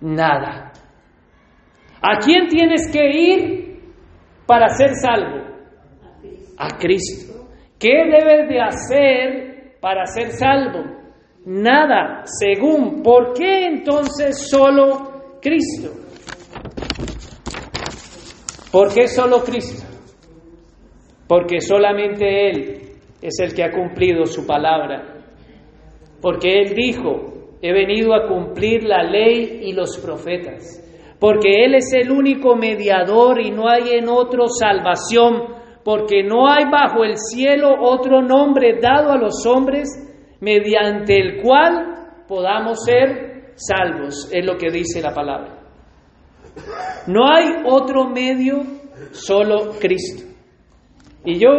Nada. ¿A quién tienes que ir para ser salvo? A Cristo. ¿Qué debes de hacer para ser salvo? nada según. ¿Por qué entonces solo Cristo? ¿Por qué solo Cristo? Porque solamente Él es el que ha cumplido su palabra. Porque Él dijo, he venido a cumplir la ley y los profetas. Porque Él es el único mediador y no hay en otro salvación. Porque no hay bajo el cielo otro nombre dado a los hombres mediante el cual podamos ser salvos, es lo que dice la palabra. No hay otro medio, solo Cristo. Y yo,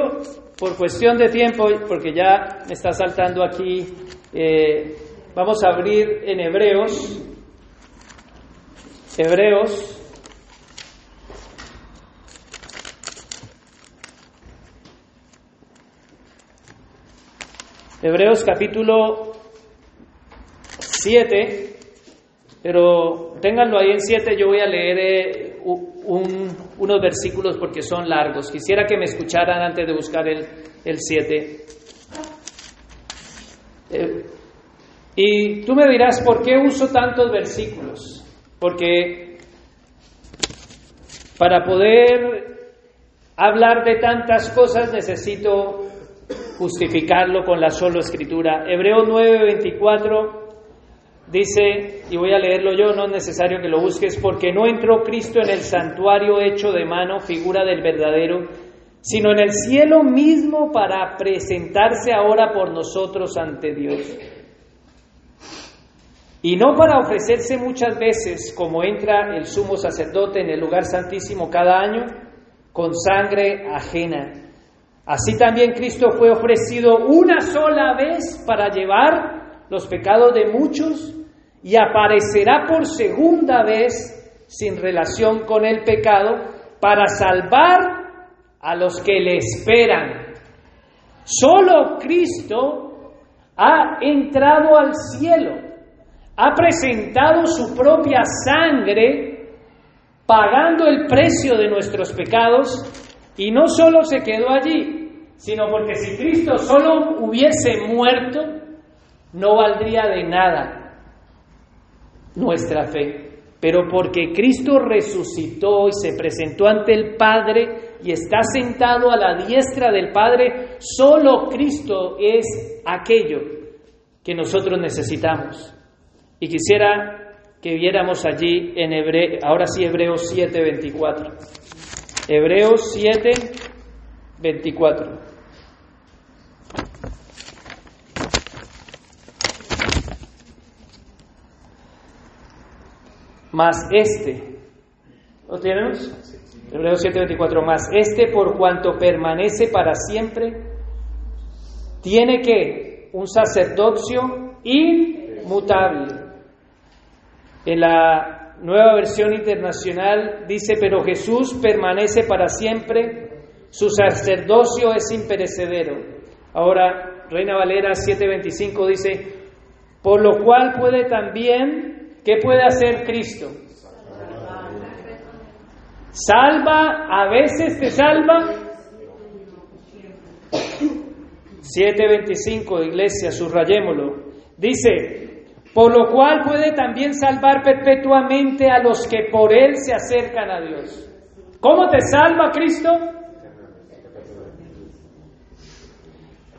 por cuestión de tiempo, porque ya me está saltando aquí, eh, vamos a abrir en Hebreos, Hebreos Hebreos capítulo 7, pero ténganlo ahí en 7, yo voy a leer eh, unos versículos porque son largos. Quisiera que me escucharan antes de buscar el, 7. Eh, y tú me dirás, ¿por qué uso tantos versículos? Porque para poder hablar de tantas cosas necesito justificarlo con la sola escritura. Hebreo 9:24 dice, y voy a leerlo yo, no es necesario que lo busques, porque no entró Cristo en el santuario hecho de mano, figura del verdadero, sino en el cielo mismo para presentarse ahora por nosotros ante Dios. Y no para ofrecerse muchas veces como entra el sumo sacerdote en el lugar santísimo cada año con sangre ajena Así también Cristo fue ofrecido una sola vez para llevar los pecados de muchos y aparecerá por segunda vez sin relación con el pecado para salvar a los que le esperan. Solo Cristo ha entrado al cielo, ha presentado su propia sangre pagando el precio de nuestros pecados y no solo se quedó allí, sino porque si Cristo solo hubiese muerto, no valdría de nada nuestra fe. Pero porque Cristo resucitó y se presentó ante el Padre y está sentado a la diestra del Padre, solo Cristo es aquello que nosotros necesitamos. Y quisiera que viéramos allí en Hebreo, ahora sí Hebreos 7:24. Hebreos 7, 24. Más este, ¿lo tenemos? Hebreos 7, 24. Más este, por cuanto permanece para siempre, tiene que un sacerdocio inmutable. En la nueva versión internacional dice, pero Jesús permanece para siempre, su sacerdocio es imperecedero. Ahora, Reina Valera 7:25 dice, por lo cual puede también, ¿qué puede hacer Cristo? Salva, a veces te salva. 7.25, iglesia, subrayémoslo. Dice, por lo cual puede también salvar perpetuamente a los que por él se acercan a Dios. ¿Cómo te salva Cristo?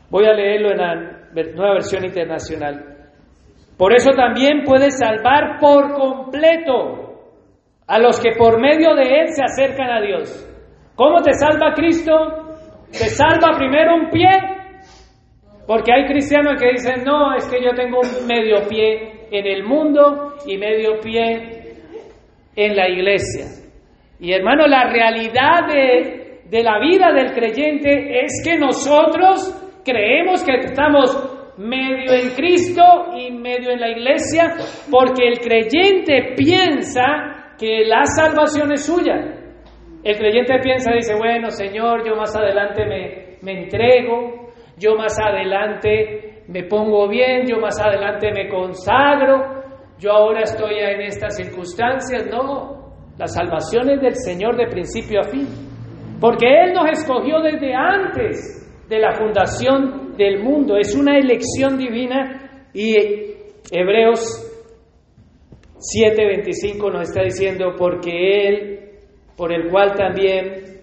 Voy a leerlo en la nueva versión internacional. Por eso también puede salvar por completo a los que por medio de Él se acercan a Dios. ¿Cómo te salva Cristo? Te salva primero un pie, porque hay cristianos que dicen, no, es que yo tengo un medio pie en el mundo y medio pie en la iglesia. Y hermano, la realidad de, de la vida del creyente es que nosotros creemos que estamos medio en Cristo y medio en la iglesia, porque el creyente piensa que la salvación es suya. El creyente piensa, dice, bueno, Señor, yo más adelante me, me entrego, yo más adelante me pongo bien, yo más adelante me consagro, yo ahora estoy en estas circunstancias. No, la salvación es del Señor de principio a fin, porque Él nos escogió desde antes de la fundación del mundo, es una elección divina y Hebreos 7:25 nos está diciendo, porque Él, por el cual también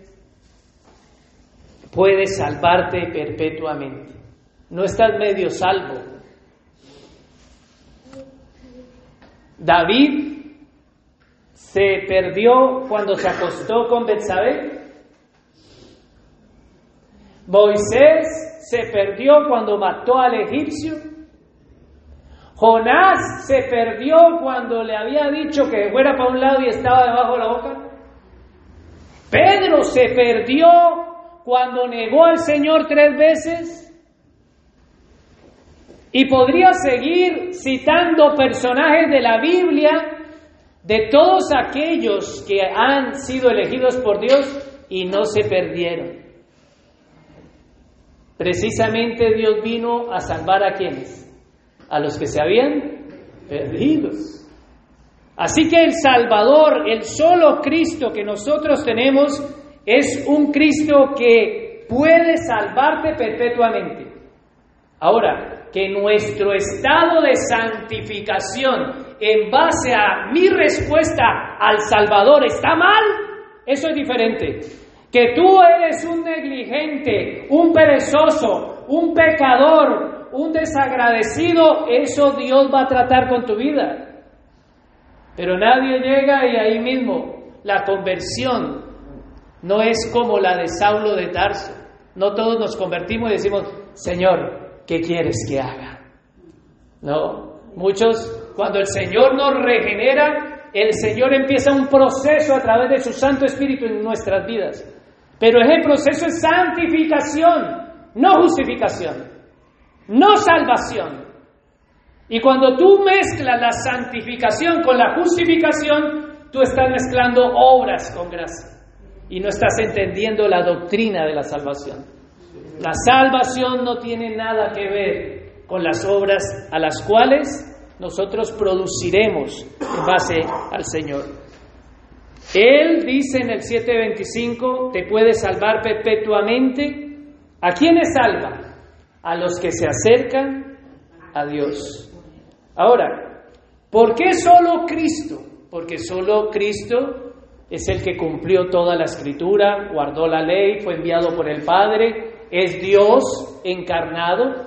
puede salvarte perpetuamente. No estás medio salvo. David se perdió cuando se acostó con Betsabé. Moisés se perdió cuando mató al egipcio. Jonás se perdió cuando le había dicho que fuera para un lado y estaba debajo de la boca. Pedro se perdió cuando negó al Señor tres veces. Y podría seguir citando personajes de la Biblia, de todos aquellos que han sido elegidos por Dios y no se perdieron. Precisamente Dios vino a salvar a quienes? a los que se habían perdido. Así que el Salvador, el solo Cristo que nosotros tenemos, es un Cristo que puede salvarte perpetuamente. Ahora, que nuestro estado de santificación en base a mi respuesta al Salvador está mal, eso es diferente. Que tú eres un negligente, un perezoso, un pecador, un desagradecido, eso Dios va a tratar con tu vida. Pero nadie llega y ahí mismo la conversión no es como la de Saulo de Tarso. No todos nos convertimos y decimos, Señor, ¿qué quieres que haga? No, muchos, cuando el Señor nos regenera, el Señor empieza un proceso a través de su Santo Espíritu en nuestras vidas. Pero ese proceso es santificación, no justificación no salvación. Y cuando tú mezclas la santificación con la justificación, tú estás mezclando obras con gracia y no estás entendiendo la doctrina de la salvación. La salvación no tiene nada que ver con las obras a las cuales nosotros produciremos en base al Señor. Él dice en el 7:25, te puede salvar perpetuamente. ¿A quiénes salva? a los que se acercan a Dios. Ahora, ¿por qué solo Cristo? Porque solo Cristo es el que cumplió toda la escritura, guardó la ley, fue enviado por el Padre, es Dios encarnado,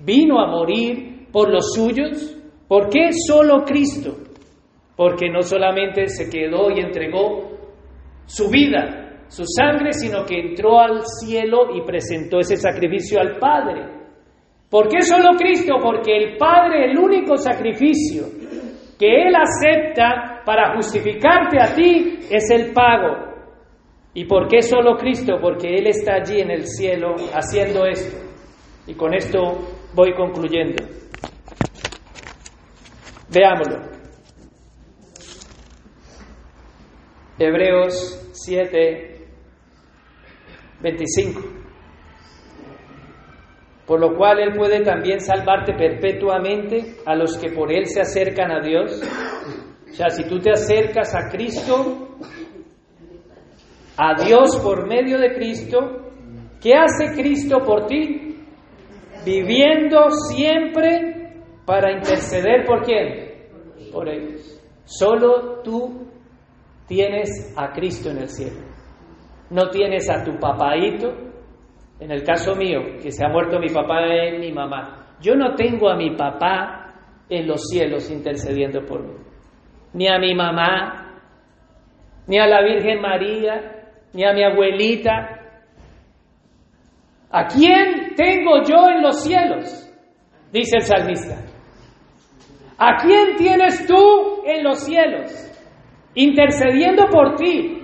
vino a morir por los suyos. ¿Por qué solo Cristo? Porque no solamente se quedó y entregó su vida, su sangre, sino que entró al cielo y presentó ese sacrificio al Padre. ¿Por qué solo Cristo? Porque el Padre, el único sacrificio que Él acepta para justificarte a ti es el pago. ¿Y por qué solo Cristo? Porque Él está allí en el cielo haciendo esto. Y con esto voy concluyendo. Veámoslo. Hebreos 7, 25. por lo cual Él puede también salvarte perpetuamente a los que por Él se acercan a Dios. O sea, si tú te acercas a Cristo, a Dios por medio de Cristo, ¿qué hace Cristo por ti? Viviendo siempre para interceder por quién? Por ellos. Solo tú tienes a Cristo en el cielo. No tienes a tu papaito, en el caso mío, que se ha muerto mi papá y mi mamá. Yo no tengo a mi papá en los cielos intercediendo por mí, ni a mi mamá, ni a la Virgen María, ni a mi abuelita. ¿A quién tengo yo en los cielos? Dice el salmista. ¿A quién tienes tú en los cielos? Intercediendo por ti.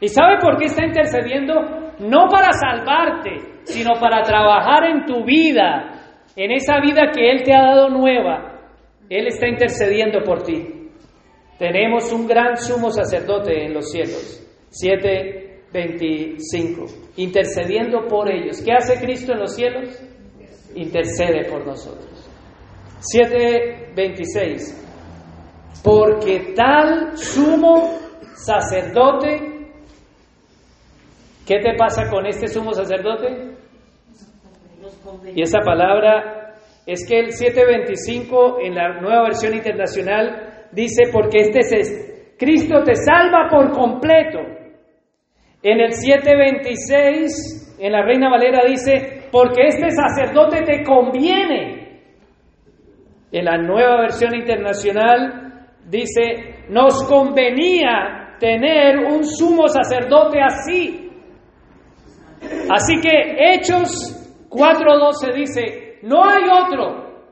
¿Y sabe por qué está intercediendo? No para salvarte, sino para trabajar en tu vida, en esa vida que Él te ha dado nueva. Él está intercediendo por ti. Tenemos un gran sumo sacerdote en los cielos. 7.25. Intercediendo por ellos. ¿Qué hace Cristo en los cielos? Intercede por nosotros. 7.26. Porque tal sumo sacerdote ¿Qué te pasa con este sumo sacerdote? Y esa palabra es que el 725 en la nueva versión internacional dice porque este es Cristo te salva por completo. En el 726 en la Reina Valera dice porque este sacerdote te conviene. En la nueva versión internacional dice nos convenía tener un sumo sacerdote así Así que Hechos 4.12 dice, no hay otro,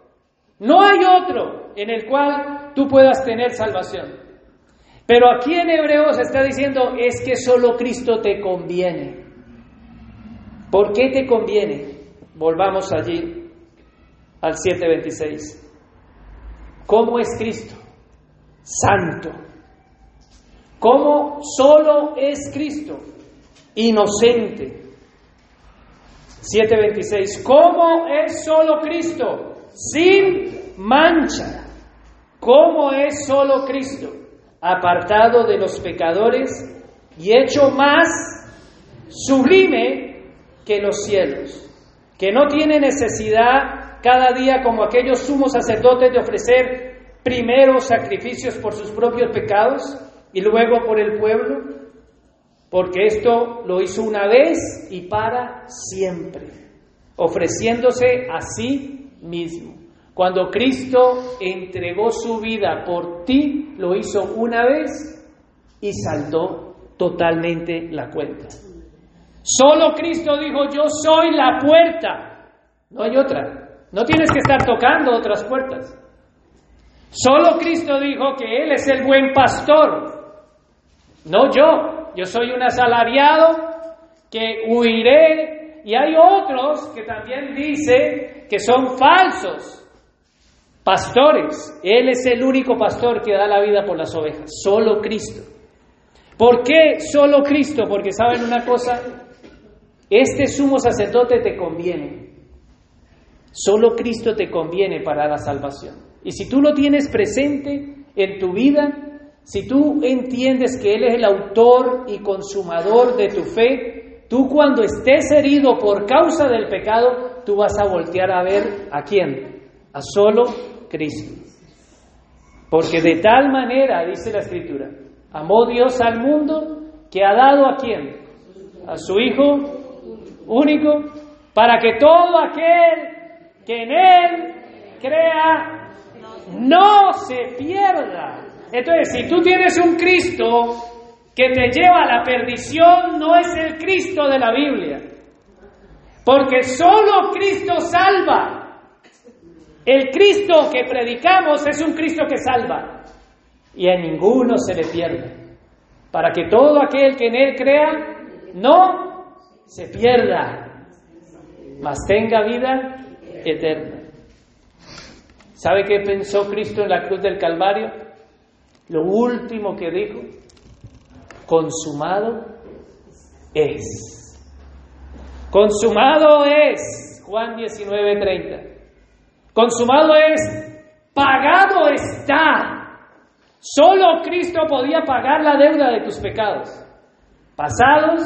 no hay otro en el cual tú puedas tener salvación. Pero aquí en Hebreos está diciendo, es que solo Cristo te conviene. ¿Por qué te conviene? Volvamos allí al 7.26. ¿Cómo es Cristo? Santo. ¿Cómo solo es Cristo? Inocente 7:26. ¿Cómo es solo Cristo? Sin mancha. ¿Cómo es solo Cristo? Apartado de los pecadores y hecho más sublime que los cielos, que no tiene necesidad cada día como aquellos sumos sacerdotes de ofrecer primero sacrificios por sus propios pecados y luego por el pueblo, porque esto lo hizo una vez y para siempre, ofreciéndose a sí mismo. Cuando Cristo entregó su vida por ti, lo hizo una vez y saldó totalmente la cuenta. Solo Cristo dijo, yo soy la puerta. No hay otra. No tienes que estar tocando otras puertas. Solo Cristo dijo que Él es el buen pastor. No yo yo soy un asalariado que huiré y hay otros que también dice que son falsos pastores. Él es el único pastor que da la vida por las ovejas, solo Cristo. ¿Por qué solo Cristo? Porque saben una cosa, este sumo sacerdote te conviene. Solo Cristo te conviene para la salvación. Y si tú lo tienes presente en tu vida, si tú entiendes que Él es el autor y consumador de tu fe, tú cuando estés herido por causa del pecado, tú vas a voltear a ver a quién? A solo Cristo. Porque de tal manera, dice la Escritura, amó Dios al mundo que ha dado a quién? A su Hijo único, para que todo aquel que en Él crea no se pierda, entonces, si tú tienes un Cristo que te lleva a la perdición, no es el Cristo de la Biblia. Porque solo Cristo salva. El Cristo que predicamos es un Cristo que salva. Y a ninguno se le pierde. Para que todo aquel que en Él crea no se pierda, mas tenga vida eterna. ¿Sabe qué pensó Cristo en la cruz del Calvario? Lo último que dijo, consumado es. Consumado es. Juan 19:30. Consumado es, pagado está. Solo Cristo podía pagar la deuda de tus pecados, pasados,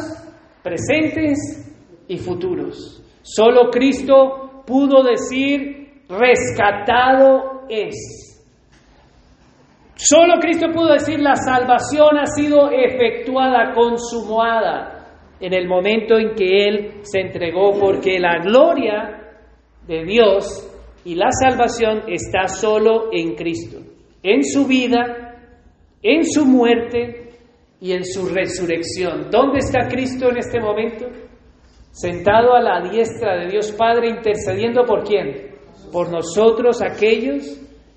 presentes y futuros. Solo Cristo pudo decir, rescatado es. Solo Cristo pudo decir, la salvación ha sido efectuada, consumada en el momento en que Él se entregó, porque la gloria de Dios y la salvación está solo en Cristo, en su vida, en su muerte y en su resurrección. ¿Dónde está Cristo en este momento? Sentado a la diestra de Dios Padre, intercediendo por quién? Por nosotros aquellos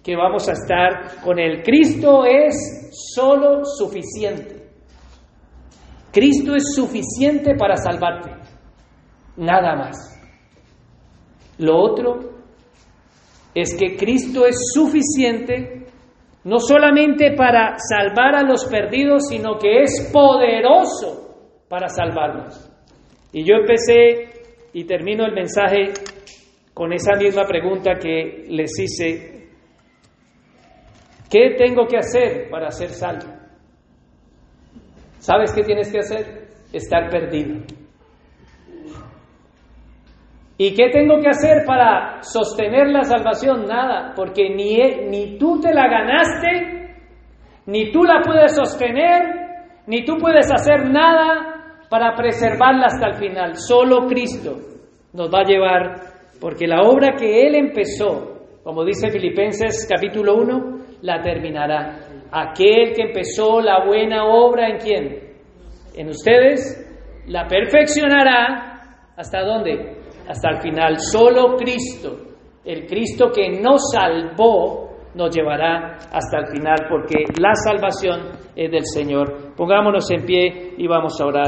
que vamos a estar con Él. Cristo es solo suficiente. Cristo es suficiente para salvarte. Nada más. Lo otro es que Cristo es suficiente no solamente para salvar a los perdidos, sino que es poderoso para salvarnos. Y yo empecé y termino el mensaje con esa misma pregunta que les hice. ¿Qué tengo que hacer para ser salvo? ¿Sabes qué tienes que hacer? Estar perdido. ¿Y qué tengo que hacer para sostener la salvación? Nada, porque ni, ni tú te la ganaste, ni tú la puedes sostener, ni tú puedes hacer nada para preservarla hasta el final. Solo Cristo nos va a llevar, porque la obra que Él empezó, como dice Filipenses capítulo 1, la terminará. Aquel que empezó la buena obra en quién? En ustedes, la perfeccionará. ¿Hasta dónde? hasta el final. Solo Cristo, el Cristo que nos salvó, nos llevará hasta el final, porque la salvación es del Señor. Pongámonos en pie y vamos a orar.